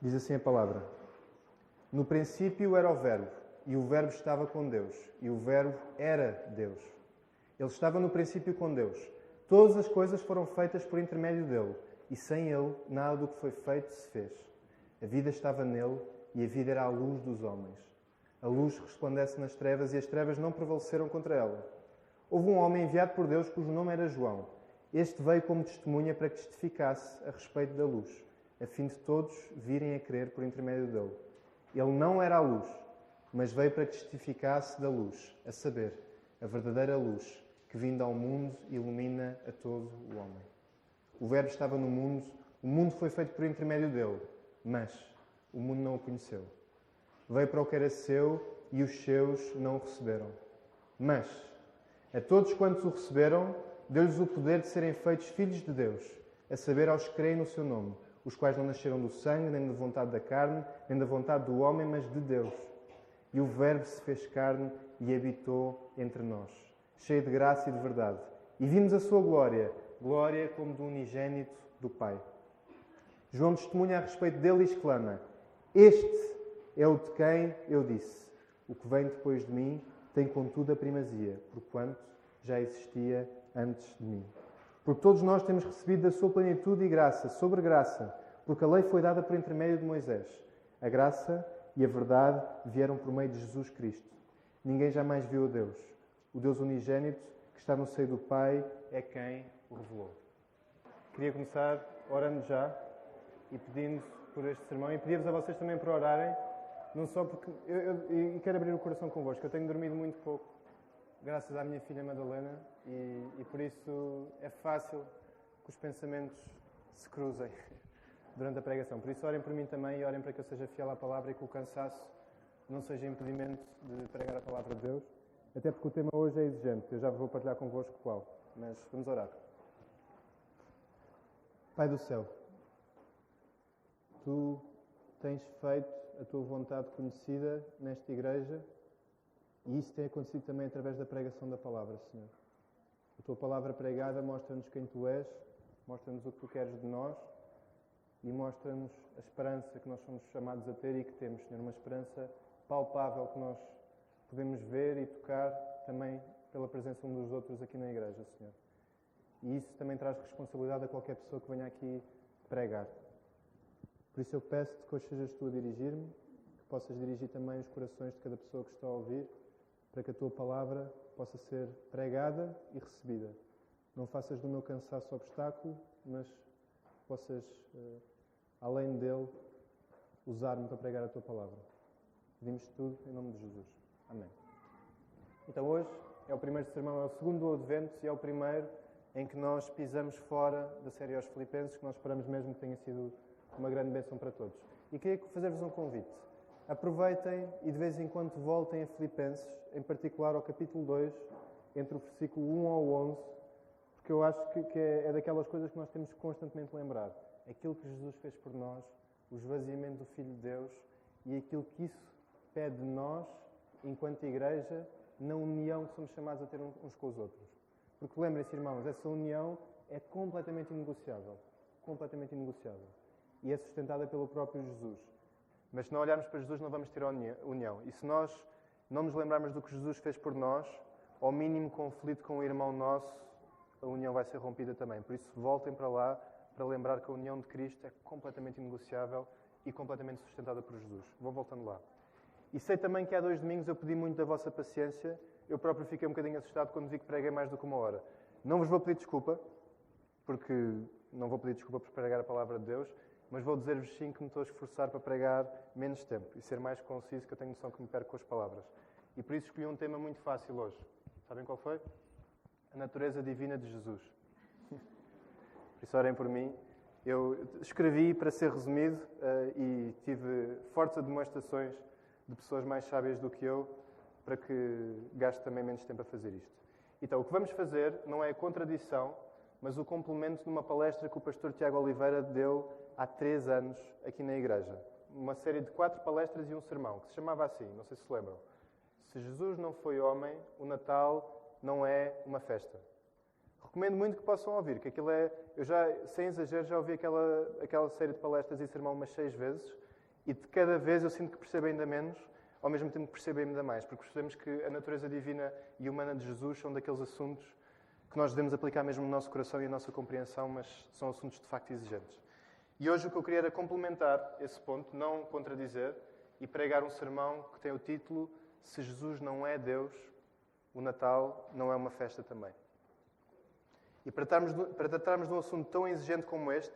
Diz assim a palavra: No princípio era o Verbo, e o Verbo estava com Deus, e o Verbo era Deus. Ele estava no princípio com Deus. Todas as coisas foram feitas por intermédio dele, e sem ele nada do que foi feito se fez. A vida estava nele, e a vida era a luz dos homens. A luz resplandece nas trevas, e as trevas não prevaleceram contra ela. Houve um homem enviado por Deus cujo nome era João. Este veio como testemunha para que testificasse a respeito da luz, a fim de todos virem a crer por intermédio dele. Ele não era a luz, mas veio para que testificasse da luz, a saber, a verdadeira luz, que vindo ao mundo ilumina a todo o homem. O Verbo estava no mundo, o mundo foi feito por intermédio dele, mas o mundo não o conheceu. Veio para o que era seu e os seus não o receberam. Mas a todos quantos o receberam, deu-lhes o poder de serem feitos filhos de Deus, a saber aos que creem no seu nome, os quais não nasceram do sangue, nem da vontade da carne, nem da vontade do homem, mas de Deus. E o Verbo se fez carne e habitou entre nós, cheio de graça e de verdade. E vimos a sua glória, glória como do unigênito do Pai. João testemunha a respeito dele e exclama: Este é o de quem eu disse: O que vem depois de mim tem contudo a primazia, porquanto já existia antes de mim. Porque todos nós temos recebido da sua plenitude e graça sobre graça, porque a lei foi dada por intermédio de Moisés. A graça e a verdade vieram por meio de Jesus Cristo. Ninguém jamais viu a Deus. O Deus unigênito, que está no seio do Pai, é quem o revelou. Queria começar orando já e pedindo por este sermão e pedir-vos a vocês também para orarem, não só porque eu, eu, eu quero abrir o coração convosco. Eu tenho dormido muito pouco graças à minha filha Madalena, e, e por isso é fácil que os pensamentos se cruzem durante a pregação. Por isso, orem por mim também e orem para que eu seja fiel à palavra e que o cansaço não seja impedimento de pregar a palavra de Deus. Até porque o tema hoje é exigente. Eu já vou partilhar convosco qual. Mas vamos orar. Pai do céu, tu tens feito a tua vontade conhecida nesta igreja e isso tem acontecido também através da pregação da palavra, Senhor. A tua palavra pregada mostra-nos quem tu és, mostra-nos o que tu queres de nós e mostra-nos a esperança que nós somos chamados a ter e que temos, Senhor. Uma esperança palpável que nós podemos ver e tocar também pela presença um dos outros aqui na igreja, Senhor. E isso também traz responsabilidade a qualquer pessoa que venha aqui pregar. Por isso eu peço-te que hoje sejas tu a dirigir-me, que possas dirigir também os corações de cada pessoa que está a ouvir para que a tua palavra possa ser pregada e recebida. Não faças do meu cansaço obstáculo, mas possas, uh, além dele, usar-me para pregar a tua palavra. Pedimos tudo em nome de Jesus. Amém. Então hoje é o primeiro sermão, é o segundo advento e é o primeiro em que nós pisamos fora da série aos Filipenses, que nós esperamos mesmo que tenha sido uma grande bênção para todos. E queria fazer-vos um convite. Aproveitem e de vez em quando voltem a Filipenses, em particular ao capítulo 2, entre o versículo 1 ao 11, porque eu acho que, que é, é, daquelas coisas que nós temos que constantemente lembrar. Aquilo que Jesus fez por nós, o esvaziamento do Filho de Deus e aquilo que isso pede de nós, enquanto igreja, na união que somos chamados a ter uns com os outros. Porque lembrem-se, irmãos, essa união é completamente inegociável. Completamente inegociável. E é sustentada pelo próprio Jesus. Mas se não olharmos para Jesus, não vamos ter união. E se nós não nos lembrarmos do que Jesus fez por nós, ao mínimo conflito com o irmão nosso, a união vai ser rompida também. Por isso, voltem para lá para lembrar que a união de Cristo é completamente inegociável e completamente sustentada por Jesus. Vou voltando lá. E sei também que há dois domingos eu pedi muito da vossa paciência. Eu próprio fiquei um bocadinho assustado quando vi que preguei mais do que uma hora. Não vos vou pedir desculpa, porque não vou pedir desculpa por pregar a palavra de Deus, mas vou dizer-vos sim que me estou a esforçar para pregar menos tempo e ser mais conciso, que eu tenho noção que me perco com as palavras. E por isso escolhi um tema muito fácil hoje. Sabem qual foi? A natureza divina de Jesus. Por isso, orem por mim. Eu escrevi para ser resumido uh, e tive fortes demonstrações de pessoas mais sábias do que eu para que gaste também menos tempo a fazer isto. Então, o que vamos fazer não é a contradição, mas o complemento de uma palestra que o pastor Tiago Oliveira deu há três anos aqui na igreja. Uma série de quatro palestras e um sermão, que se chamava assim, não sei se se lembram. Se Jesus não foi homem, o Natal não é uma festa. recomendo muito que possam ouvir, que aquilo é, eu já, sem exagero, já ouvi aquela, aquela série de palestras e sermão umas seis vezes, e de cada vez eu sinto que percebo ainda menos, ao mesmo tempo que percebo ainda mais, porque percebemos que a natureza divina e humana de Jesus são daqueles assuntos que nós devemos aplicar mesmo no nosso coração e na nossa compreensão, mas são assuntos de facto exigentes. E hoje o que eu queria era complementar esse ponto, não contradizer, e pregar um sermão que tem o título Se Jesus não é Deus, o Natal não é uma festa também. E para tratarmos, de, para tratarmos de um assunto tão exigente como este,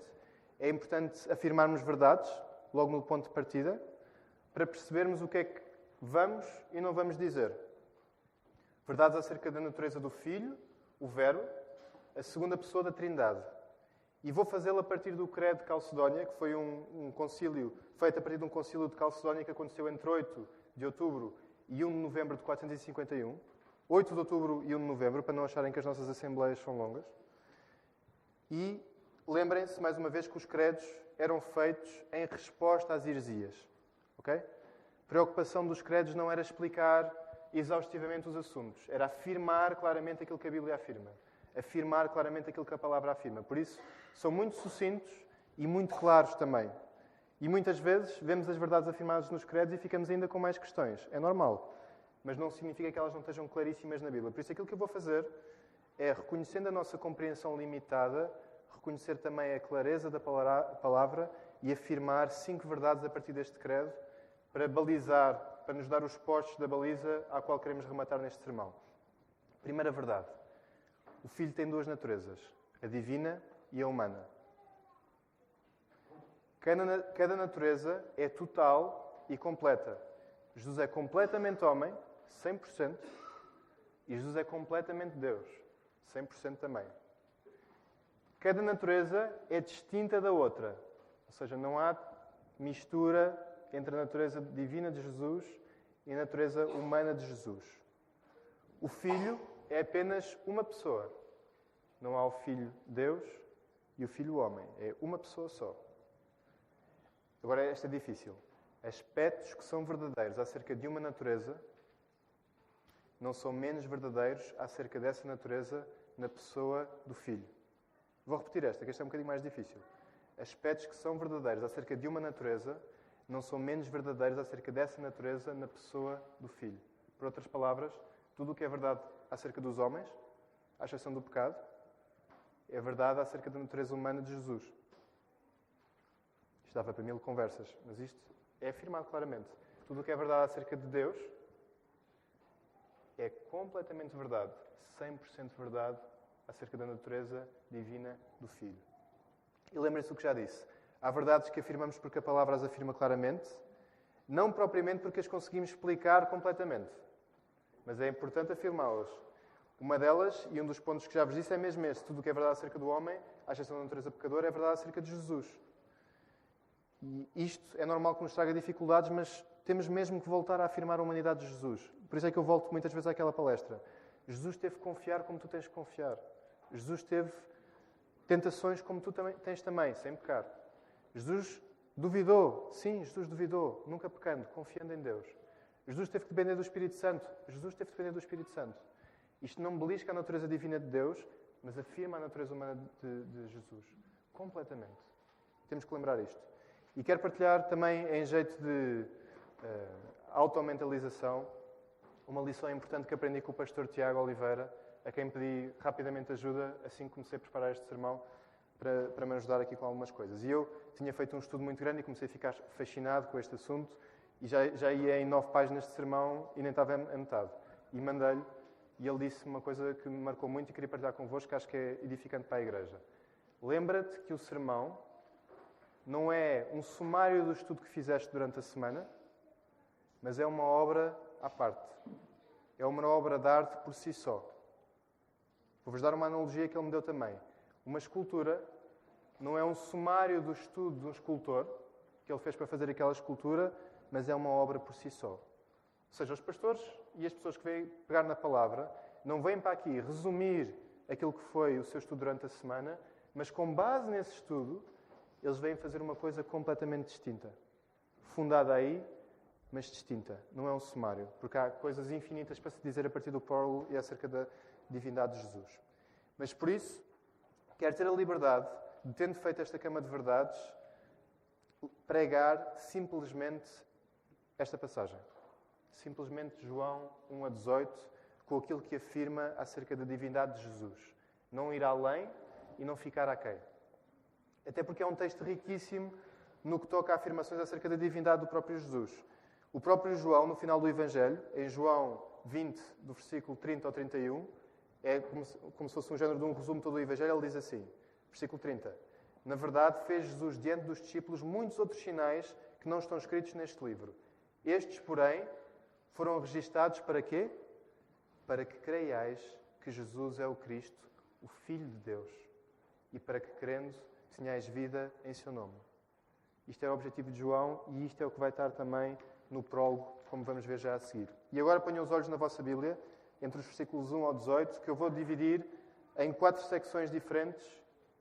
é importante afirmarmos verdades, logo no ponto de partida, para percebermos o que é que vamos e não vamos dizer. Verdades acerca da natureza do Filho, o Verbo, a segunda pessoa da Trindade. E vou fazê-lo a partir do Credo de Calcedónia, que foi um, um concílio feito a partir de um concílio de Calcedónia que aconteceu entre 8 de outubro e 1 de novembro de 451. 8 de outubro e 1 de novembro, para não acharem que as nossas assembleias são longas. E lembrem-se, mais uma vez, que os credos eram feitos em resposta às heresias. Ok? A preocupação dos credos não era explicar exaustivamente os assuntos, era afirmar claramente aquilo que a Bíblia afirma. Afirmar claramente aquilo que a palavra afirma. Por isso, são muito sucintos e muito claros também. E muitas vezes vemos as verdades afirmadas nos credos e ficamos ainda com mais questões. É normal. Mas não significa que elas não estejam claríssimas na Bíblia. Por isso, aquilo que eu vou fazer é, reconhecendo a nossa compreensão limitada, reconhecer também a clareza da palavra e afirmar cinco verdades a partir deste credo para balizar, para nos dar os postos da baliza à qual queremos rematar neste sermão. Primeira verdade. O Filho tem duas naturezas, a divina e a humana. Cada, cada natureza é total e completa. Jesus é completamente homem, 100%, e Jesus é completamente Deus, 100% também. Cada natureza é distinta da outra, ou seja, não há mistura entre a natureza divina de Jesus e a natureza humana de Jesus. O Filho é apenas uma pessoa. Não há o Filho Deus e o Filho Homem. É uma pessoa só. Agora, esta é difícil. Aspectos que são verdadeiros acerca de uma natureza não são menos verdadeiros acerca dessa natureza na pessoa do Filho. Vou repetir esta, que esta é um bocadinho mais difícil. Aspectos que são verdadeiros acerca de uma natureza não são menos verdadeiros acerca dessa natureza na pessoa do Filho. Por outras palavras, tudo o que é verdade acerca dos homens, à exceção do pecado, é verdade acerca da natureza humana de Jesus. Isto dava para mil conversas, mas isto é afirmado claramente. Tudo o que é verdade acerca de Deus é completamente verdade, 100% verdade acerca da natureza divina do Filho. E lembrem-se do que já disse. Há verdades que afirmamos porque a palavra as afirma claramente, não propriamente porque as conseguimos explicar completamente. Mas é importante afirmá-las. Uma delas, e um dos pontos que já vos disse, é mesmo este: tudo o que é verdade acerca do homem, à exceção da natureza pecadora, é verdade acerca de Jesus. E isto é normal que nos traga dificuldades, mas temos mesmo que voltar a afirmar a humanidade de Jesus. Por isso é que eu volto muitas vezes àquela palestra. Jesus teve que confiar como tu tens que confiar. Jesus teve tentações como tu tens também, sem pecar. Jesus duvidou, sim, Jesus duvidou, nunca pecando, confiando em Deus. Jesus teve que depender do Espírito Santo. Jesus teve que depender do Espírito Santo. Isto não belisca a natureza divina de Deus, mas afirma a natureza humana de, de Jesus. Completamente. Temos que lembrar isto. E quero partilhar também, em jeito de uh, automentalização, uma lição importante que aprendi com o pastor Tiago Oliveira, a quem pedi rapidamente ajuda assim que comecei a preparar este sermão para, para me ajudar aqui com algumas coisas. E eu tinha feito um estudo muito grande e comecei a ficar fascinado com este assunto e já, já ia em nove páginas de sermão e nem estava a metade. E mandei-lhe e ele disse uma coisa que me marcou muito e queria partilhar convosco, que acho que é edificante para a igreja. Lembra-te que o sermão não é um sumário do estudo que fizeste durante a semana, mas é uma obra à parte. É uma obra de arte por si só. Vou-vos dar uma analogia que ele me deu também. Uma escultura não é um sumário do estudo de um escultor que ele fez para fazer aquela escultura, mas é uma obra por si só. Ou seja, os pastores e as pessoas que vêm pegar na palavra não vêm para aqui resumir aquilo que foi o seu estudo durante a semana, mas com base nesse estudo, eles vêm fazer uma coisa completamente distinta. Fundada aí, mas distinta. Não é um sumário, porque há coisas infinitas para se dizer a partir do Paulo e acerca da divindade de Jesus. Mas por isso, quero ter a liberdade de, tendo feito esta cama de verdades, pregar simplesmente esta passagem. Simplesmente João 1 a 18, com aquilo que afirma acerca da divindade de Jesus. Não ir além e não ficar aquém. Até porque é um texto riquíssimo no que toca a afirmações acerca da divindade do próprio Jesus. O próprio João, no final do Evangelho, em João 20, do versículo 30 ao 31, é como se, como se fosse um género de um resumo todo o Evangelho, ele diz assim, versículo 30. Na verdade, fez Jesus diante dos discípulos muitos outros sinais que não estão escritos neste livro. Estes, porém, foram registados para quê? Para que creiais que Jesus é o Cristo, o Filho de Deus, e para que, crendo, tenhais vida em seu nome. Isto é o objetivo de João e isto é o que vai estar também no prólogo, como vamos ver já a seguir. E agora ponham os olhos na vossa Bíblia, entre os versículos 1 ao 18, que eu vou dividir em quatro secções diferentes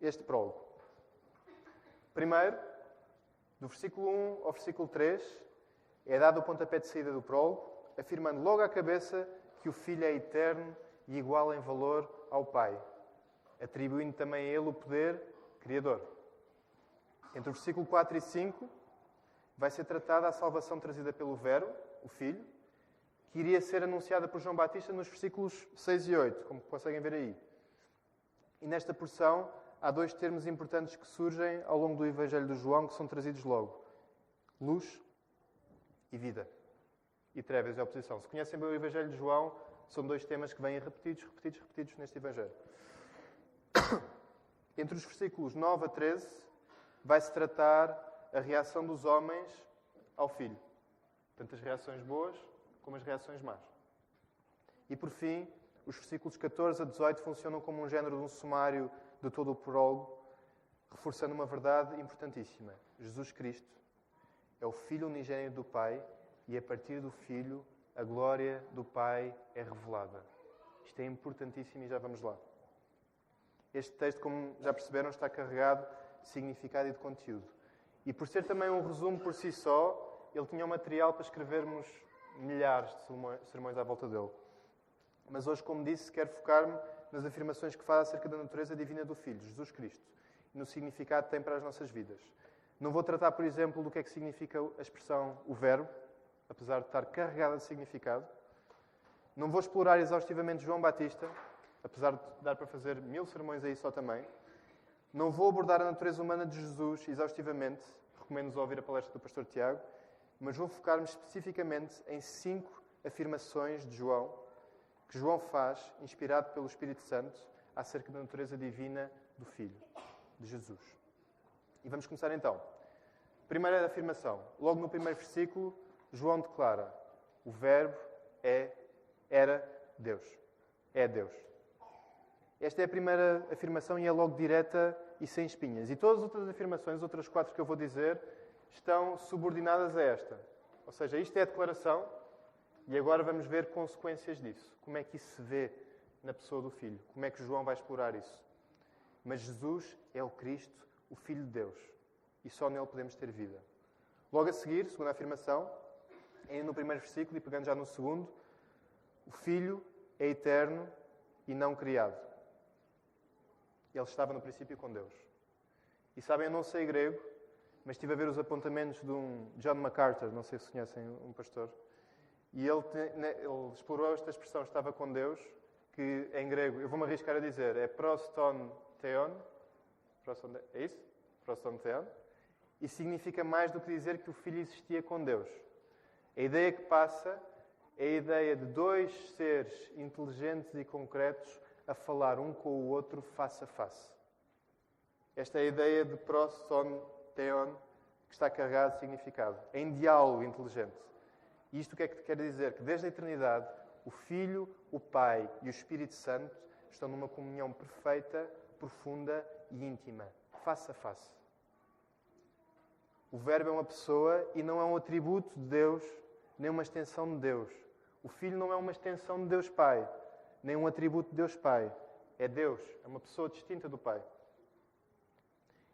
este prólogo. Primeiro, do versículo 1 ao versículo 3, é dado o pontapé de saída do prólogo, afirmando logo à cabeça que o Filho é eterno e igual em valor ao Pai, atribuindo também a ele o poder criador. Entre o versículo 4 e 5, vai ser tratada a salvação trazida pelo Verbo, o Filho, que iria ser anunciada por João Batista nos versículos 6 e 8, como conseguem ver aí. E nesta porção há dois termos importantes que surgem ao longo do Evangelho de João que são trazidos logo: luz e vida. E trevas e oposição. Se conhecem bem o Evangelho de João, são dois temas que vêm repetidos, repetidos, repetidos neste Evangelho. Entre os versículos 9 a 13, vai-se tratar a reação dos homens ao Filho. Tanto as reações boas como as reações más. E por fim, os versículos 14 a 18 funcionam como um género de um sumário de todo o prólogo, reforçando uma verdade importantíssima. Jesus Cristo é o Filho unigênito do Pai e a partir do Filho a glória do Pai é revelada. Isto é importantíssimo e já vamos lá. Este texto, como já perceberam, está carregado de significado e de conteúdo. E por ser também um resumo por si só, ele tinha um material para escrevermos milhares de sermões à volta dele. Mas hoje, como disse, quero focar-me nas afirmações que faz acerca da natureza divina do Filho, Jesus Cristo, e no significado que tem para as nossas vidas. Não vou tratar, por exemplo, do que é que significa a expressão o verbo, apesar de estar carregada de significado. Não vou explorar exaustivamente João Batista, apesar de dar para fazer mil sermões aí só também. Não vou abordar a natureza humana de Jesus exaustivamente, recomendo-vos ouvir a palestra do pastor Tiago, mas vou focar-me especificamente em cinco afirmações de João, que João faz, inspirado pelo Espírito Santo, acerca da natureza divina do Filho, de Jesus. E vamos começar então. Primeira afirmação. Logo no primeiro versículo, João declara: O Verbo é, era Deus. É Deus. Esta é a primeira afirmação e é logo direta e sem espinhas. E todas as outras afirmações, as outras quatro que eu vou dizer, estão subordinadas a esta. Ou seja, isto é a declaração e agora vamos ver consequências disso. Como é que isso se vê na pessoa do Filho? Como é que João vai explorar isso? Mas Jesus é o Cristo, o Filho de Deus. E só nele podemos ter vida. Logo a seguir, segunda afirmação, ainda no primeiro versículo e pegando já no segundo, o Filho é eterno e não criado. Ele estava no princípio com Deus. E sabem, eu não sei grego, mas estive a ver os apontamentos de um John MacArthur, não sei se conhecem um pastor, e ele, ele explorou esta expressão, estava com Deus, que em grego, eu vou-me arriscar a dizer, é proston theon, é isso? Proston theon, e significa mais do que dizer que o filho existia com Deus. A ideia que passa é a ideia de dois seres inteligentes e concretos a falar um com o outro face a face. Esta é a ideia de proston theon, que está carregado de significado, em diálogo inteligente. E isto o que é que quer dizer? Que desde a eternidade, o Filho, o Pai e o Espírito Santo estão numa comunhão perfeita, profunda e íntima, face a face. O Verbo é uma pessoa e não é um atributo de Deus, nem uma extensão de Deus. O Filho não é uma extensão de Deus Pai nem um atributo de Deus Pai. É Deus, é uma pessoa distinta do Pai.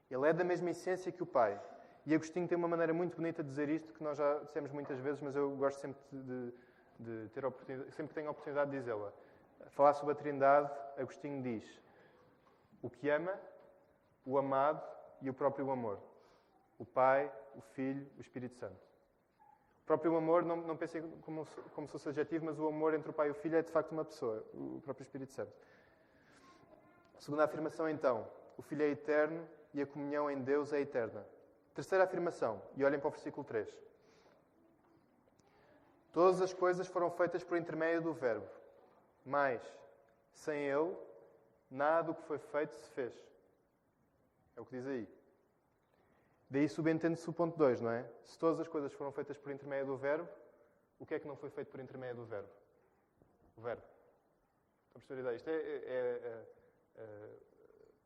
Ele é da mesma essência que o Pai. E Agostinho tem uma maneira muito bonita de dizer isto, que nós já dissemos muitas vezes, mas eu gosto sempre de, de ter oportunidade, sempre que tenho a oportunidade de dizê-la. Falar sobre a Trindade, Agostinho diz: O que ama, o amado e o próprio amor. O Pai, o Filho, o Espírito Santo. O próprio amor, não, não como, como se fosse adjetivo, mas o amor entre o Pai e o Filho é de facto uma pessoa, o próprio Espírito Santo. Segunda afirmação, então, o Filho é eterno e a comunhão em Deus é eterna. Terceira afirmação, e olhem para o versículo 3. Todas as coisas foram feitas por intermédio do Verbo, mas sem Ele, nada do que foi feito se fez. É o que diz aí. Daí subentende-se o ponto 2, não é? Se todas as coisas foram feitas por intermédio do Verbo, o que é que não foi feito por intermédio do Verbo? O Verbo. Estão a perceber a ideia? Isto é, é, é,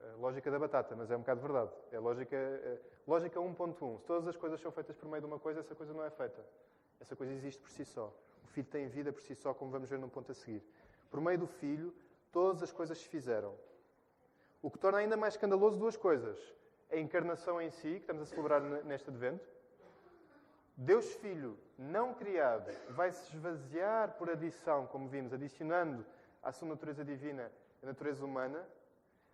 é, a lógica da batata, mas é um bocado verdade. É lógica, é, lógica 1.1. Se todas as coisas são feitas por meio de uma coisa, essa coisa não é feita. Essa coisa existe por si só. O Filho tem vida por si só, como vamos ver no ponto a seguir. Por meio do Filho, todas as coisas se fizeram. O que torna ainda mais escandaloso duas coisas. A encarnação em si, que estamos a celebrar neste advento. Deus Filho, não criado, vai se esvaziar por adição, como vimos, adicionando à sua natureza divina a natureza humana,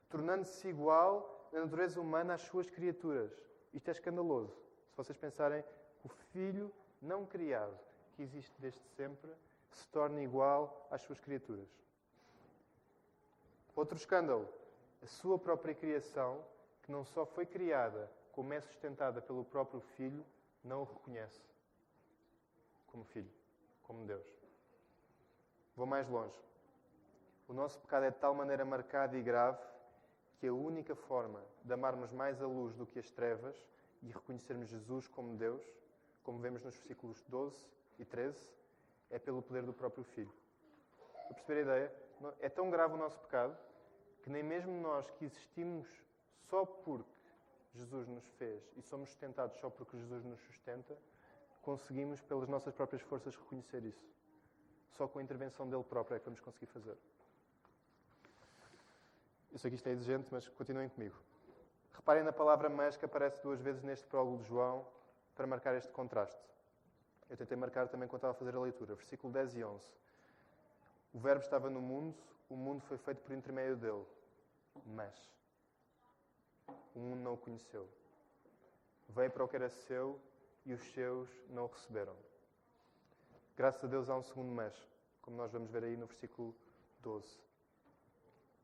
tornando-se igual na natureza humana às suas criaturas. Isto é escandaloso. Se vocês pensarem que o Filho não criado, que existe desde sempre, se torna igual às suas criaturas. Outro escândalo. A sua própria criação, que não só foi criada, como é sustentada pelo próprio Filho, não o reconhece como Filho, como Deus. Vou mais longe. O nosso pecado é de tal maneira marcado e grave que a única forma de amarmos mais a luz do que as trevas e reconhecermos Jesus como Deus como vemos nos versículos 12 e 13, é pelo poder do próprio Filho. Para perceber a ideia, é tão grave o nosso pecado que nem mesmo nós que existimos só porque Jesus nos fez e somos sustentados só porque Jesus nos sustenta, conseguimos, pelas nossas próprias forças, reconhecer isso. Só com a intervenção dele próprio é que vamos conseguir fazer. Eu sei que isto é exigente, mas continuem comigo. Reparem na palavra mas que aparece duas vezes neste prólogo de João para marcar este contraste. Eu tentei marcar também quando estava a fazer a leitura. Versículo 10 e 11. O Verbo estava no mundo, o mundo foi feito por intermédio dele. Mas o mundo não o conheceu. Veio para o que era seu e os seus não o receberam. Graças a Deus há um segundo mas, como nós vamos ver aí no versículo 12.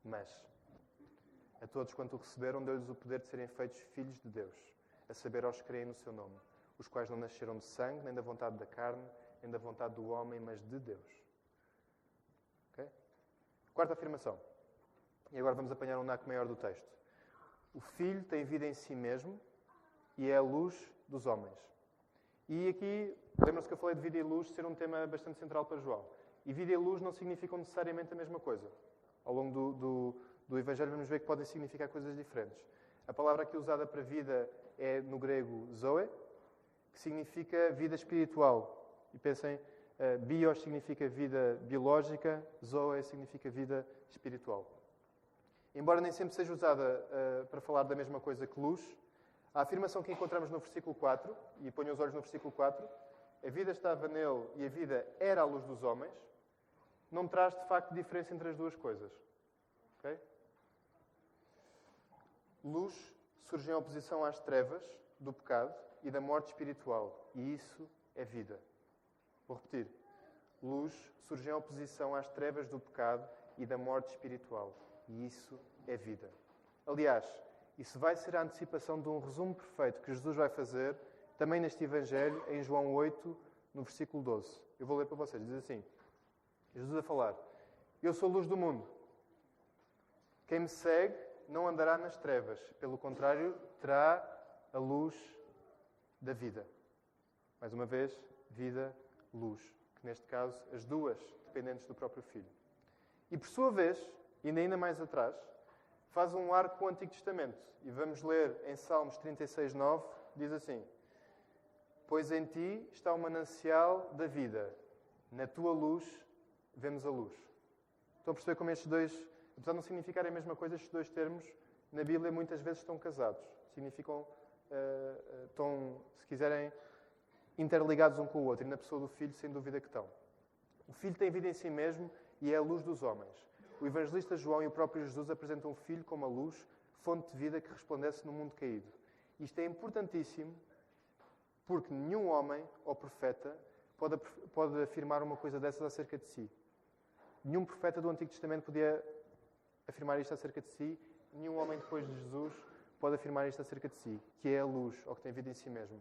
Mas a todos quanto o receberam, deu-lhes o poder de serem feitos filhos de Deus, a saber aos que creem no seu nome os quais não nasceram de sangue, nem da vontade da carne, nem da vontade do homem, mas de Deus. Quarta afirmação. E agora vamos apanhar um naco maior do texto. O Filho tem vida em si mesmo e é a luz dos homens. E aqui, lembram-se que eu falei de vida e luz ser um tema bastante central para João. E vida e luz não significam necessariamente a mesma coisa. Ao longo do, do, do Evangelho vamos ver que podem significar coisas diferentes. A palavra aqui usada para vida é no grego zoe, que significa vida espiritual. E pensem, bios significa vida biológica, zoe significa vida espiritual. Embora nem sempre seja usada uh, para falar da mesma coisa que luz, a afirmação que encontramos no versículo 4, e ponho os olhos no versículo 4, a vida estava nele e a vida era a luz dos homens, não traz de facto diferença entre as duas coisas. Okay? Luz surge em oposição às trevas do pecado e da morte espiritual, e isso é vida. Vou repetir. Luz surge em oposição às trevas do pecado e da morte espiritual, e isso é vida. Aliás, isso vai ser a antecipação de um resumo perfeito que Jesus vai fazer também neste Evangelho, em João 8, no versículo 12. Eu vou ler para vocês. Diz assim: Jesus a falar: Eu sou a luz do mundo. Quem me segue não andará nas trevas, pelo contrário, terá a luz da vida. Mais uma vez, vida, luz. Que neste caso, as duas dependentes do próprio Filho. E por sua vez, ainda ainda mais atrás, faz um arco com o Antigo Testamento. E vamos ler em Salmos 36, 9, diz assim: Pois em ti está o manancial da vida, na tua luz vemos a luz. Estão a perceber como estes dois, apesar de não significarem a mesma coisa, estes dois termos na Bíblia muitas vezes estão casados. Significam uh, estão, se quiserem, interligados um com o outro. E na pessoa do Filho, sem dúvida que estão. O Filho tem vida em si mesmo e é a luz dos homens. o evangelista João e o próprio Jesus apresentam o Filho como a luz, fonte de vida que resplandece no mundo caído. Isto é importantíssimo porque nenhum homem ou profeta pode, pode afirmar uma coisa dessas acerca de si. Nenhum profeta do Antigo Testamento podia afirmar isto acerca de si, nenhum homem depois de Jesus pode afirmar isto acerca de si, que é a luz, ou que tem vida em si mesmo.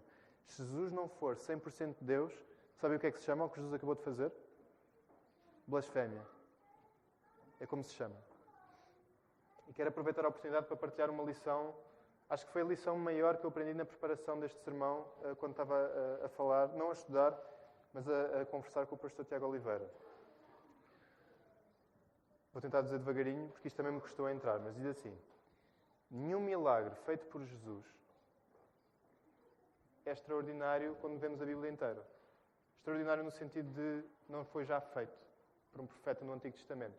Se Jesus não for 100% Deus, sabe o que é que se chama o que Jesus acabou de fazer? Blasfémia. É como se chama. E quero aproveitar a oportunidade para partilhar uma lição. Acho que foi a lição maior que eu aprendi na preparação deste sermão, eh, quando estava a, a falar, não a estudar, mas a, a conversar com o pastor Tiago Oliveira. Vou tentar dizer devagarinho, porque isto também me custou a entrar, mas diz assim: Nenhum milagre feito por Jesus é extraordinário quando vemos a Bíblia inteira. Extraordinário no sentido de não foi já feito por um profeta no Antigo Testamento.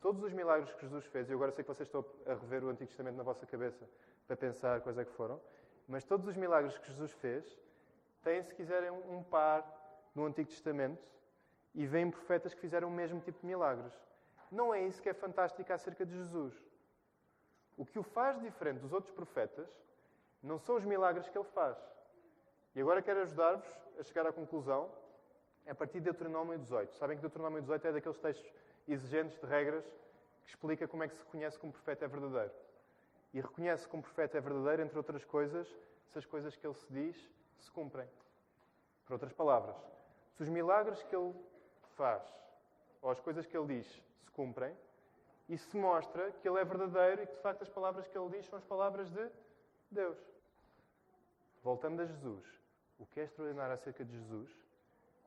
Todos os milagres que Jesus fez, e agora sei que vocês estão a rever o Antigo Testamento na vossa cabeça para pensar quais é que foram, mas todos os milagres que Jesus fez têm, se quiserem, um par no Antigo Testamento e vêm profetas que fizeram o mesmo tipo de milagres. Não é isso que é fantástico acerca de Jesus. O que o faz diferente dos outros profetas não são os milagres que ele faz. E agora quero ajudar-vos a chegar à conclusão a partir de Deuteronômio 18. Sabem que Deuteronômio 18 é daqueles textos exigentes de regras que explica como é que se reconhece que um profeta é verdadeiro. E reconhece que um profeta é verdadeiro, entre outras coisas, se as coisas que ele se diz se cumprem. Por outras palavras, se os milagres que ele faz ou as coisas que ele diz se cumprem, isso se mostra que ele é verdadeiro e que de facto as palavras que ele diz são as palavras de Deus. Voltando a Jesus, o que é extraordinário acerca de Jesus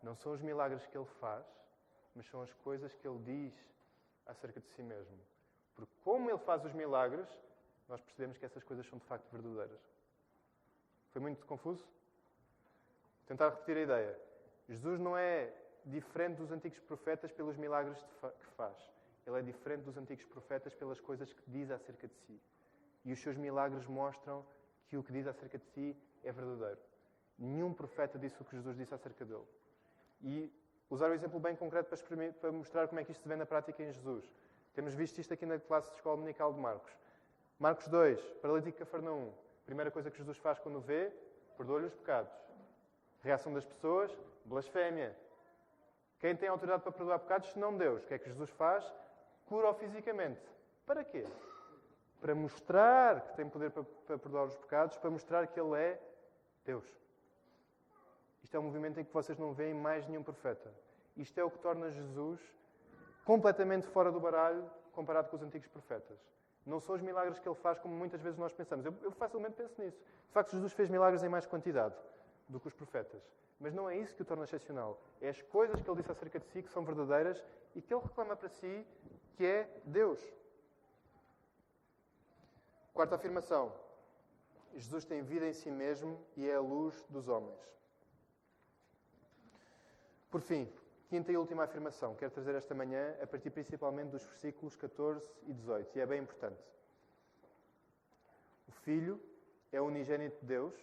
não são os milagres que ele faz, mas são as coisas que ele diz acerca de si mesmo. Porque, como ele faz os milagres, nós percebemos que essas coisas são de facto verdadeiras. Foi muito confuso? Vou tentar repetir a ideia. Jesus não é diferente dos antigos profetas pelos milagres que faz. Ele é diferente dos antigos profetas pelas coisas que diz acerca de si. E os seus milagres mostram que o que diz acerca de si é verdadeiro. Nenhum profeta disse o que Jesus disse acerca dele. E usar um exemplo bem concreto para mostrar como é que isto se vê na prática em Jesus. Temos visto isto aqui na classe de escola dominical de Marcos. Marcos 2, paralítico Cafarnaum. Primeira coisa que Jesus faz quando vê, perdoa-lhe os pecados. Reação das pessoas, blasfémia. Quem tem autoridade para perdoar pecados, senão Deus? O que é que Jesus faz? Cura-o fisicamente. Para quê? Para mostrar que tem poder para, para perdoar os pecados, para mostrar que Ele é Deus. Isto é um movimento em que vocês não veem mais nenhum profeta. Isto é o que torna Jesus completamente fora do baralho comparado com os antigos profetas. Não são os milagres que ele faz como muitas vezes nós pensamos. Eu, eu facilmente penso nisso. De facto, Jesus fez milagres em mais quantidade do que os profetas. Mas não é isso que o torna excepcional. É as coisas que ele disse acerca de si que são verdadeiras e que ele reclama para si que é Deus. Quarta afirmação. Jesus tem vida em si mesmo e é a luz dos homens. Por fim, quinta e última afirmação. Quero trazer esta manhã a partir principalmente dos versículos 14 e 18. E é bem importante. O Filho é o unigênito de Deus,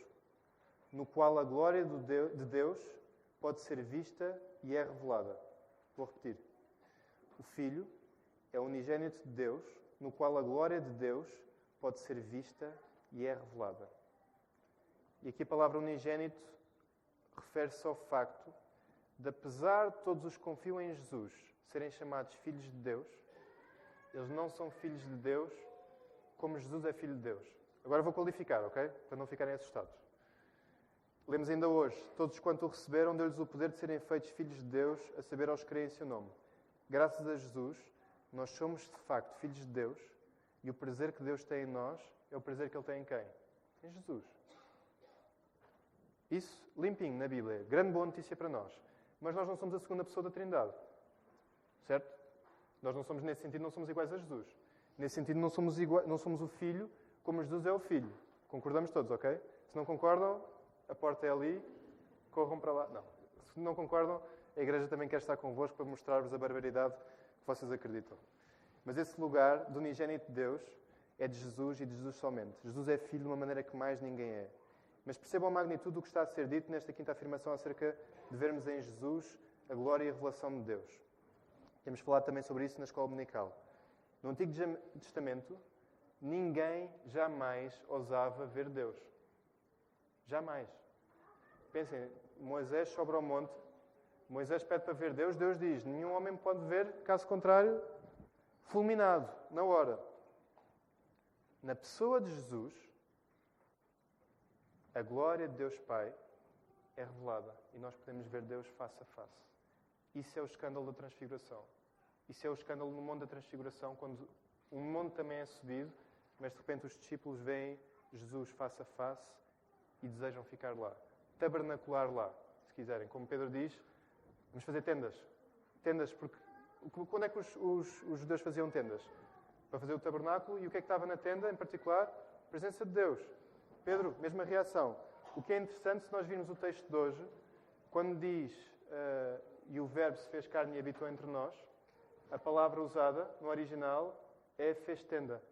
no qual a glória de Deus pode ser vista e é revelada. Vou repetir. O Filho é o unigênito de Deus, no qual a glória de Deus pode ser vista e é revelada. E aqui a palavra unigênito refere-se ao facto de, apesar de todos os que confiam em Jesus serem chamados filhos de Deus, eles não são filhos de Deus como Jesus é filho de Deus. Agora vou qualificar, ok? Para não ficarem assustados. Lemos ainda hoje: Todos quanto o receberam, deu-lhes o poder de serem feitos filhos de Deus, a saber aos que creem em seu nome. Graças a Jesus, nós somos de facto filhos de Deus e o prazer que Deus tem em nós é o prazer que Ele tem em quem? Em Jesus. Isso, limpinho na Bíblia. Grande boa notícia para nós. Mas nós não somos a segunda pessoa da Trindade. Certo? Nós não somos, nesse sentido, não somos iguais a Jesus. Nesse sentido, não somos, não somos o Filho como Jesus é o Filho. Concordamos todos, ok? Se não concordam, a porta é ali, corram para lá. Não. Se não concordam, a Igreja também quer estar convosco para mostrar-vos a barbaridade que vocês acreditam. Mas esse lugar do unigênito de Deus é de Jesus e de Jesus somente. Jesus é filho de uma maneira que mais ninguém é. Mas percebam a magnitude do que está a ser dito nesta quinta afirmação acerca de vermos em Jesus a glória e a revelação de Deus. Temos falado também sobre isso na escola dominical. No Antigo Testamento, ninguém jamais ousava ver Deus. Jamais. Pensem, Moisés sobe ao monte, Moisés pede para ver Deus, Deus diz: nenhum homem pode ver, caso contrário, fulminado, na hora. Na pessoa de Jesus, a glória de Deus Pai é revelada e nós podemos ver Deus face a face. Isso é o escândalo da transfiguração. Isso é o escândalo no mundo da transfiguração, quando o mundo também é subido, mas de repente os discípulos veem Jesus face a face e desejam ficar lá. Tabernacular lá, se quiserem. Como Pedro diz, vamos fazer tendas. Tendas, porque quando é que os, os, os judeus faziam tendas? Para fazer o tabernáculo e o que é que estava na tenda, em particular? A presença de Deus. Pedro, mesma reação. O que é interessante, se nós virmos o texto de hoje, quando diz uh, e o verbo se fez carne e habitou entre nós, a palavra usada no original é fez tenda,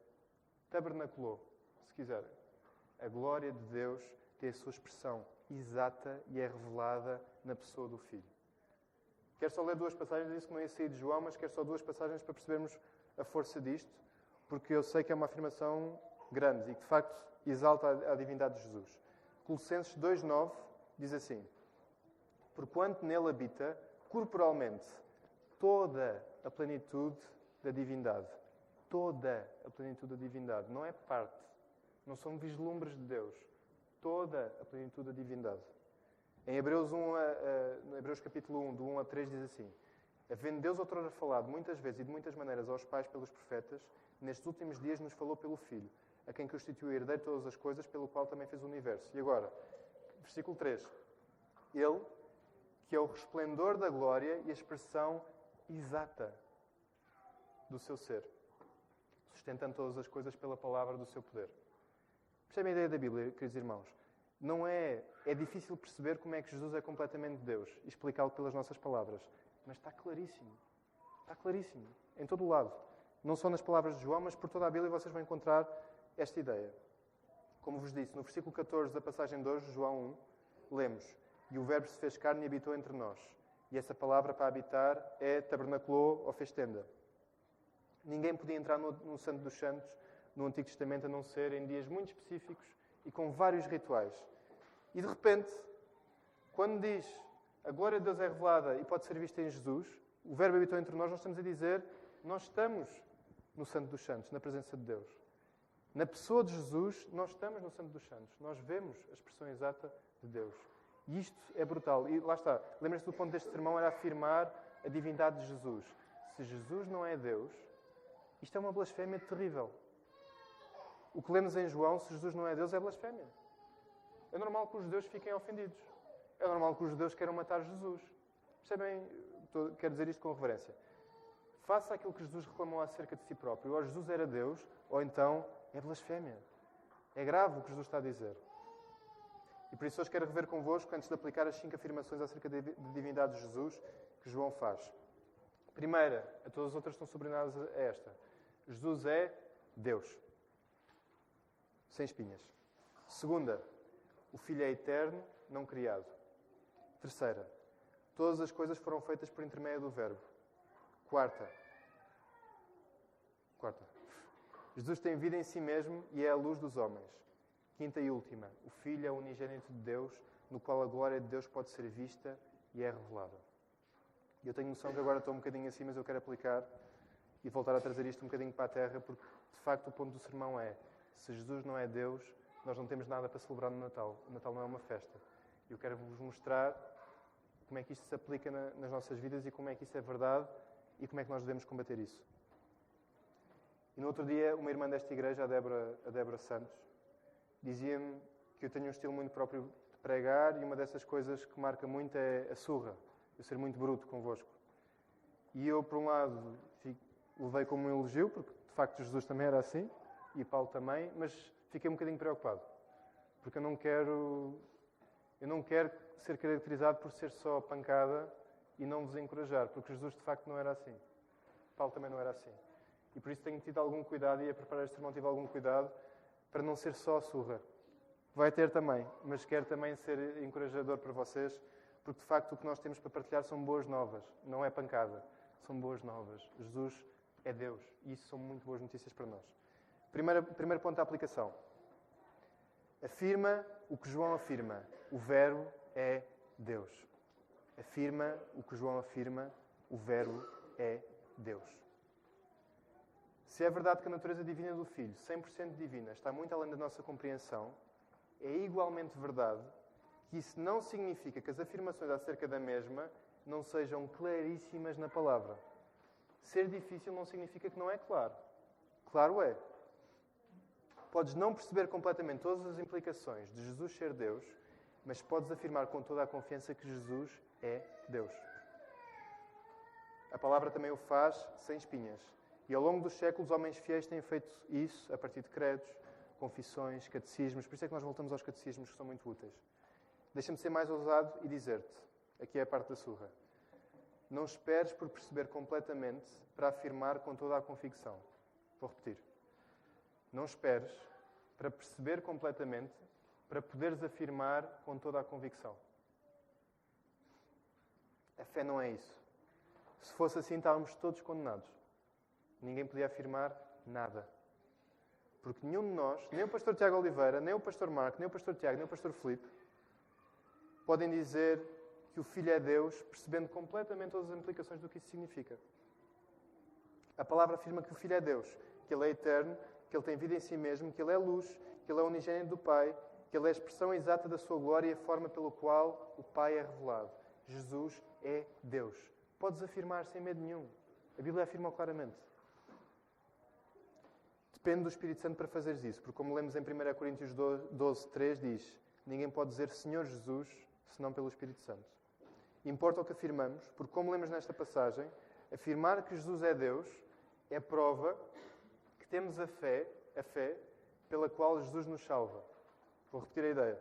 tabernaculou, se quiserem. A glória de Deus tem a sua expressão exata e é revelada na pessoa do Filho. Quero só ler duas passagens, disse que não ia sair de João, mas quero só duas passagens para percebermos a força disto, porque eu sei que é uma afirmação grande e de facto exalta a divindade de Jesus. Colossenses 2,9 diz assim: Porquanto nele habita corporalmente toda a plenitude da divindade. Toda a plenitude da divindade. Não é parte. Não são vislumbres de Deus. Toda a plenitude da divindade. Em Hebreus, 1 a, a, Hebreus capítulo 1, do 1 a 3, diz assim: Havendo Deus outrora falado muitas vezes e de muitas maneiras aos pais pelos profetas, nestes últimos dias nos falou pelo Filho, a quem constituiu herdeiro de todas as coisas, pelo qual também fez o universo. E agora, versículo 3. Ele, que é o resplendor da glória e a expressão exata do seu ser, sustentando todas as coisas pela palavra do seu poder. Percebem a ideia da Bíblia, queridos irmãos? Não é, é difícil perceber como é que Jesus é completamente Deus e explicá-lo pelas nossas palavras, mas está claríssimo. Está claríssimo, em todo o lado. Não só nas palavras de João, mas por toda a Bíblia vocês vão encontrar esta ideia. Como vos disse, no versículo 14 da passagem de hoje, João 1, lemos: e o Verbo se fez carne e habitou entre nós. E essa palavra para habitar é tabernaculou ou fez tenda. Ninguém podia entrar no, no Santo dos Santos no Antigo Testamento a não ser em dias muito específicos e com vários rituais. E de repente, quando diz a glória de Deus é revelada e pode ser vista em Jesus, o Verbo habitou entre nós, nós estamos a dizer nós estamos no Santo dos Santos, na presença de Deus. Na pessoa de Jesus, nós estamos no Santo dos Santos. Nós vemos a expressão exata de Deus. E isto é brutal. E lá está. Lembrem-se do ponto deste sermão era afirmar a divindade de Jesus. Se Jesus não é Deus, isto é uma blasfémia terrível. O que lemos em João, se Jesus não é Deus, é blasfémia. É normal que os judeus fiquem ofendidos. É normal que os judeus queiram matar Jesus. Percebem? Quero dizer isto com reverência. Faça aquilo que Jesus reclamou acerca de si próprio. Ou Jesus era Deus, ou então é blasfémia. É grave o que Jesus está a dizer. E por isso hoje quero rever convosco, antes de aplicar as cinco afirmações acerca da divindade de Jesus que João faz. Primeira, a todas as outras estão subordinadas a esta. Jesus é Deus. Sem espinhas. Segunda, o Filho é eterno, não criado. Terceira, todas as coisas foram feitas por intermédio do Verbo. Quarta, quarta, Jesus tem vida em si mesmo e é a luz dos homens. Quinta e última, o Filho é o unigênito de Deus, no qual a glória de Deus pode ser vista e é revelada. Eu tenho noção que agora estou um bocadinho assim, mas eu quero aplicar e voltar a trazer isto um bocadinho para a terra, porque de facto o ponto do sermão é: se Jesus não é Deus, nós não temos nada para celebrar no Natal. O Natal não é uma festa. Eu quero vos mostrar como é que isto se aplica na, nas nossas vidas e como é que isso é verdade e como é que nós devemos combater isso. E no outro dia, uma irmã desta igreja, a Débora, a Débora Santos, dizia-me que eu tenho um estilo muito próprio de pregar e uma dessas coisas que marca muito é a surra, eu ser muito bruto convosco. E eu, por um lado, levei como um elogio, porque de facto Jesus também era assim, e Paulo também, mas fiquei um bocadinho preocupado. Porque eu não quero, eu não quero ser caracterizado por ser só pancada e não vos encorajar, porque Jesus de facto não era assim. Paulo também não era assim. E por isso tenho tido algum cuidado e a preparar este sermão tive algum cuidado para não ser só surra. Vai ter também, mas quero também ser encorajador para vocês, porque de facto o que nós temos para partilhar são boas novas, não é pancada, são boas novas. Jesus é Deus. E isso são muito boas notícias para nós. Primeiro, primeiro ponto da aplicação. Afirma o que João afirma. O Verbo é Deus. Afirma o que João afirma. O Verbo é Deus. Se é verdade que a natureza divina do Filho, 100% divina, está muito além da nossa compreensão, é igualmente verdade que isso não significa que as afirmações acerca da mesma não sejam claríssimas na palavra. Ser difícil não significa que não é claro. Claro é. Podes não perceber completamente todas as implicações de Jesus ser Deus, mas podes afirmar com toda a confiança que Jesus é Deus. A palavra também o faz sem espinhas. E ao longo dos séculos, homens fiéis têm feito isso a partir de credos, confissões, catecismos. Por isso é que nós voltamos aos catecismos, que são muito úteis. Deixa-me ser mais ousado e dizer-te: aqui é a parte da surra. Não esperes por perceber completamente para afirmar com toda a convicção. Vou repetir. Não esperes para perceber completamente para poderes afirmar com toda a convicção. A fé não é isso. Se fosse assim, estávamos todos condenados. Ninguém podia afirmar nada. Porque nenhum de nós, nem o pastor Tiago Oliveira, nem o pastor Marco, nem o pastor Tiago, nem o pastor Filipe, podem dizer que o Filho é Deus, percebendo completamente todas as implicações do que isso significa. A palavra afirma que o Filho é Deus, que Ele é eterno, que Ele tem vida em si mesmo, que Ele é luz, que Ele é unigênito do Pai, que Ele é a expressão exata da Sua glória e a forma pelo qual o Pai é revelado. Jesus é Deus. Podes afirmar sem medo nenhum. A Bíblia afirma claramente. Depende do Espírito Santo para fazeres isso, porque como lemos em 1 Coríntios 12, 3, diz: Ninguém pode dizer Senhor Jesus senão pelo Espírito Santo. Importa o que afirmamos, porque como lemos nesta passagem, afirmar que Jesus é Deus é prova que temos a fé, a fé pela qual Jesus nos salva. Vou repetir a ideia.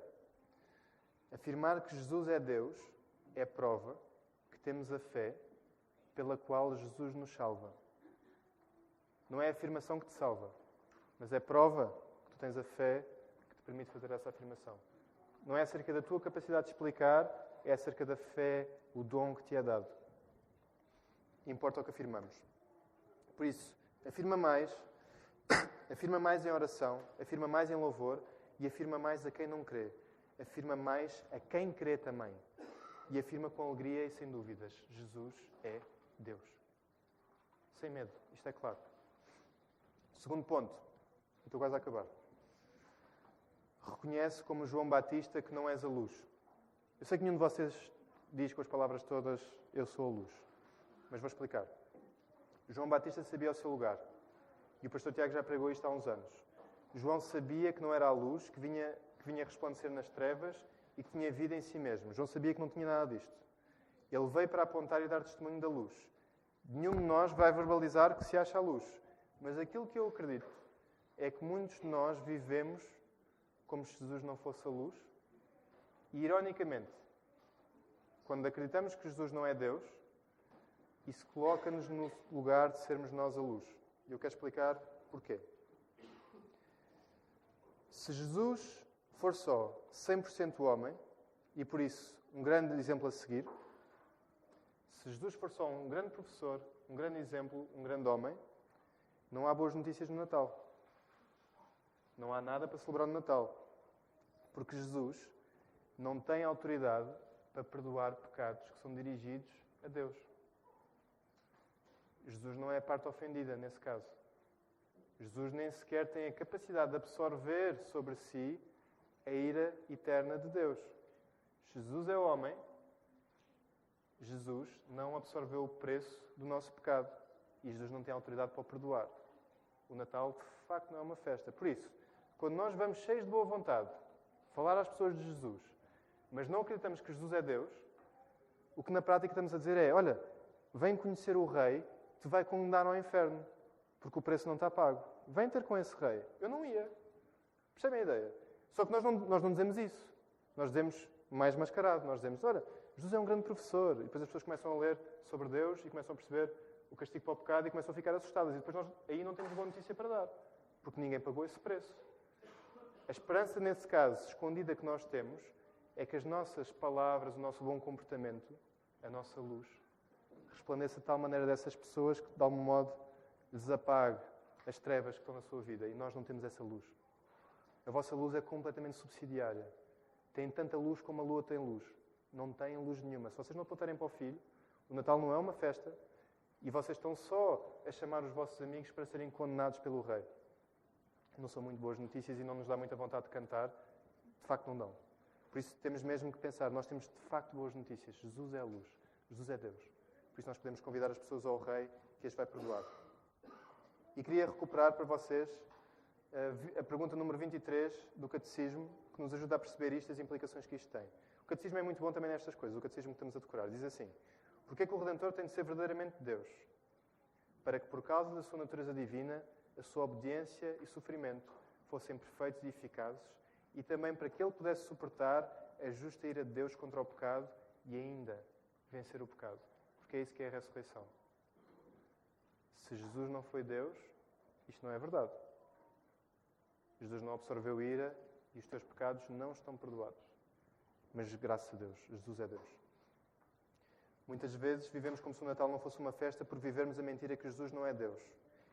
Afirmar que Jesus é Deus é prova que temos a fé pela qual Jesus nos salva. Não é a afirmação que te salva, mas é prova que tu tens a fé que te permite fazer essa afirmação. Não é acerca da tua capacidade de explicar, é acerca da fé, o dom que te é dado. Importa o que afirmamos. Por isso, afirma mais, afirma mais em oração, afirma mais em louvor e afirma mais a quem não crê. Afirma mais a quem crê também. E afirma com alegria e sem dúvidas: Jesus é Deus. Sem medo, isto é claro. Segundo ponto, estou quase a acabar. Reconhece como João Batista que não és a luz. Eu sei que nenhum de vocês diz com as palavras todas: Eu sou a luz. Mas vou explicar. João Batista sabia o seu lugar. E o pastor Tiago já pregou isto há uns anos. João sabia que não era a luz, que vinha, que vinha resplandecer nas trevas e que tinha vida em si mesmo. João sabia que não tinha nada disto. Ele veio para apontar e dar testemunho da luz. Nenhum de nós vai verbalizar que se acha a luz. Mas aquilo que eu acredito é que muitos de nós vivemos como se Jesus não fosse a luz. E, ironicamente, quando acreditamos que Jesus não é Deus, isso coloca-nos no lugar de sermos nós a luz. E eu quero explicar porquê. Se Jesus for só 100% homem, e por isso um grande exemplo a seguir, se Jesus for só um grande professor, um grande exemplo, um grande homem, não há boas notícias no Natal. Não há nada para celebrar no Natal. Porque Jesus não tem autoridade para perdoar pecados que são dirigidos a Deus. Jesus não é a parte ofendida nesse caso. Jesus nem sequer tem a capacidade de absorver sobre si a ira eterna de Deus. Jesus é homem. Jesus não absorveu o preço do nosso pecado. E Jesus não tem autoridade para o perdoar. O Natal, de facto, não é uma festa. Por isso, quando nós vamos cheios de boa vontade falar às pessoas de Jesus, mas não acreditamos que Jesus é Deus, o que na prática estamos a dizer é: olha, vem conhecer o Rei, te vai condenar ao inferno, porque o preço não está pago. Vem ter com esse Rei. Eu não ia. Percebem a ideia? Só que nós não, nós não dizemos isso. Nós dizemos mais mascarado. Nós dizemos: olha, Jesus é um grande professor. E depois as pessoas começam a ler sobre Deus e começam a perceber o castigo para o pecado e começam a ficar assustadas. E depois nós aí não temos boa notícia para dar, porque ninguém pagou esse preço. A esperança, nesse caso, escondida que nós temos, é que as nossas palavras, o nosso bom comportamento, a nossa luz, resplandeça de tal maneira dessas pessoas que, de algum modo, lhes apague as trevas que estão na sua vida e nós não temos essa luz. A vossa luz é completamente subsidiária. Tem tanta luz como a lua tem luz. Não têm luz nenhuma. Se vocês não apontarem para o filho, o Natal não é uma festa e vocês estão só a chamar os vossos amigos para serem condenados pelo rei. Não são muito boas notícias e não nos dá muita vontade de cantar. De facto, não dão. Por isso temos mesmo que pensar, nós temos de facto boas notícias. Jesus é a luz. Jesus é Deus. Por isso nós podemos convidar as pessoas ao rei que as vai perdoar. E queria recuperar para vocês a pergunta número 23 do Catecismo, que nos ajuda a perceber isto e as implicações que isto tem. O Catecismo é muito bom também nestas coisas, o Catecismo que estamos a decorar. Diz assim: Porquê que o Redentor tem de ser verdadeiramente Deus? Para que, por causa da sua natureza divina, a sua obediência e sofrimento fossem perfeitos e eficazes, e também para que ele pudesse suportar a justa ira de Deus contra o pecado e ainda vencer o pecado. Porque é isso que é a ressurreição. Se Jesus não foi Deus, isto não é verdade. Jesus não absorveu ira e os teus pecados não estão perdoados. Mas graças a Deus, Jesus é Deus. Muitas vezes vivemos como se o Natal não fosse uma festa por vivermos a mentira que Jesus não é Deus.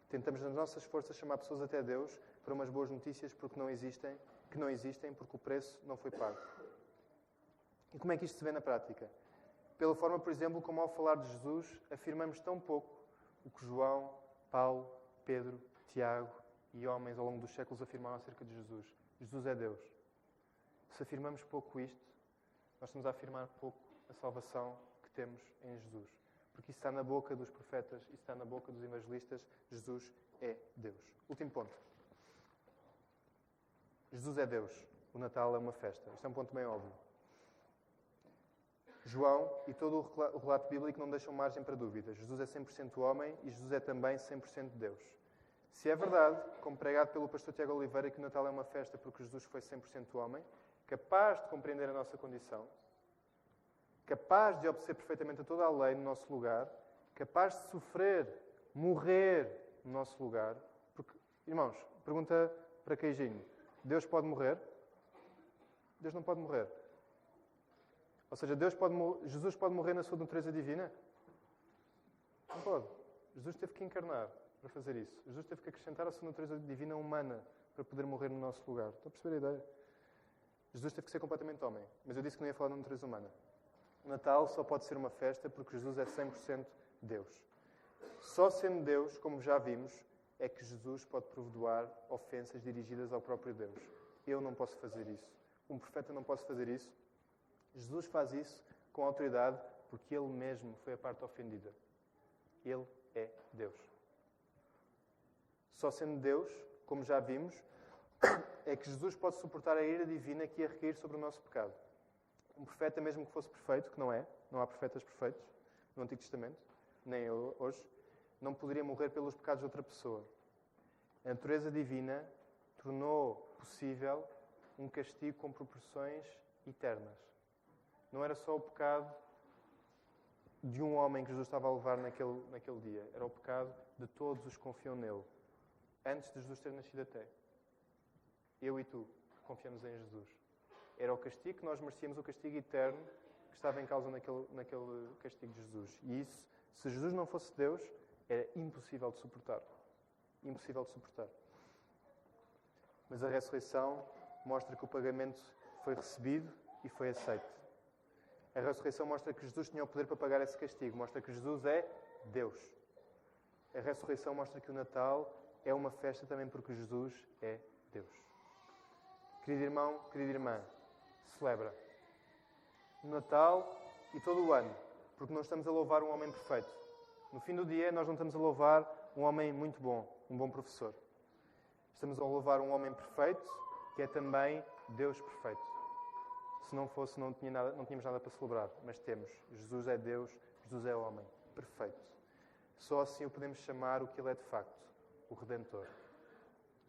Tentamos nas nossas forças chamar pessoas até Deus para umas boas notícias porque não existem, que não existem porque o preço não foi pago. E como é que isto se vê na prática? Pela forma, por exemplo, como ao falar de Jesus afirmamos tão pouco o que João, Paulo, Pedro, Tiago e homens ao longo dos séculos afirmaram acerca de Jesus. Jesus é Deus. Se afirmamos pouco isto, nós estamos a afirmar pouco a salvação que temos em Jesus. Porque isso está na boca dos profetas, isso está na boca dos evangelistas. Jesus é Deus. Último ponto. Jesus é Deus. O Natal é uma festa. Isto é um ponto bem óbvio. João e todo o relato bíblico não deixam margem para dúvidas. Jesus é 100% homem e Jesus é também 100% Deus. Se é verdade, como pregado pelo pastor Tiago Oliveira, que o Natal é uma festa porque Jesus foi 100% homem, capaz de compreender a nossa condição, capaz de obedecer perfeitamente a toda a lei no nosso lugar, capaz de sofrer, morrer no nosso lugar. Porque, irmãos, pergunta para Queijinho: Deus pode morrer? Deus não pode morrer. Ou seja, Deus pode, Jesus pode morrer na sua natureza divina? Não pode. Jesus teve que encarnar para fazer isso. Jesus teve que acrescentar a sua natureza divina humana para poder morrer no nosso lugar. Estão a perceber a ideia? Jesus teve que ser completamente homem. Mas eu disse que não ia falar da natureza humana. O Natal só pode ser uma festa porque Jesus é 100% Deus. Só sendo Deus, como já vimos, é que Jesus pode perdoar ofensas dirigidas ao próprio Deus. Eu não posso fazer isso. Um profeta não posso fazer isso. Jesus faz isso com autoridade porque ele mesmo foi a parte ofendida. Ele é Deus. Só sendo Deus, como já vimos, é que Jesus pode suportar a ira divina que ia recair sobre o nosso pecado. Um profeta, mesmo que fosse perfeito, que não é, não há profetas perfeitos no Antigo Testamento, nem hoje, não poderia morrer pelos pecados de outra pessoa. A natureza divina tornou possível um castigo com proporções eternas. Não era só o pecado de um homem que Jesus estava a levar naquele, naquele dia, era o pecado de todos os que confiam nele antes de Jesus ter nascido até. Eu e tu confiamos em Jesus. Era o castigo que nós merecíamos, o castigo eterno que estava em causa naquele, naquele castigo de Jesus. E isso, se Jesus não fosse Deus, era impossível de suportar. Impossível de suportar. Mas a ressurreição mostra que o pagamento foi recebido e foi aceito. A ressurreição mostra que Jesus tinha o poder para pagar esse castigo, mostra que Jesus é Deus. A ressurreição mostra que o Natal é uma festa também porque Jesus é Deus. Querido irmão, querida irmã, celebra o Natal e todo o ano, porque nós estamos a louvar um homem perfeito. No fim do dia, nós não estamos a louvar um homem muito bom, um bom professor. Estamos a louvar um homem perfeito, que é também Deus perfeito. Se não fosse, não, tinha nada, não tínhamos nada para celebrar, mas temos. Jesus é Deus, Jesus é homem, perfeito. Só assim o podemos chamar o que ele é de facto o Redentor.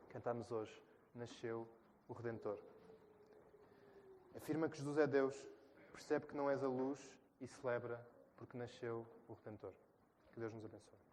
Cantamos hoje, nasceu o Redentor. Afirma que Jesus é Deus, percebe que não és a luz e celebra porque nasceu o Redentor. Que Deus nos abençoe.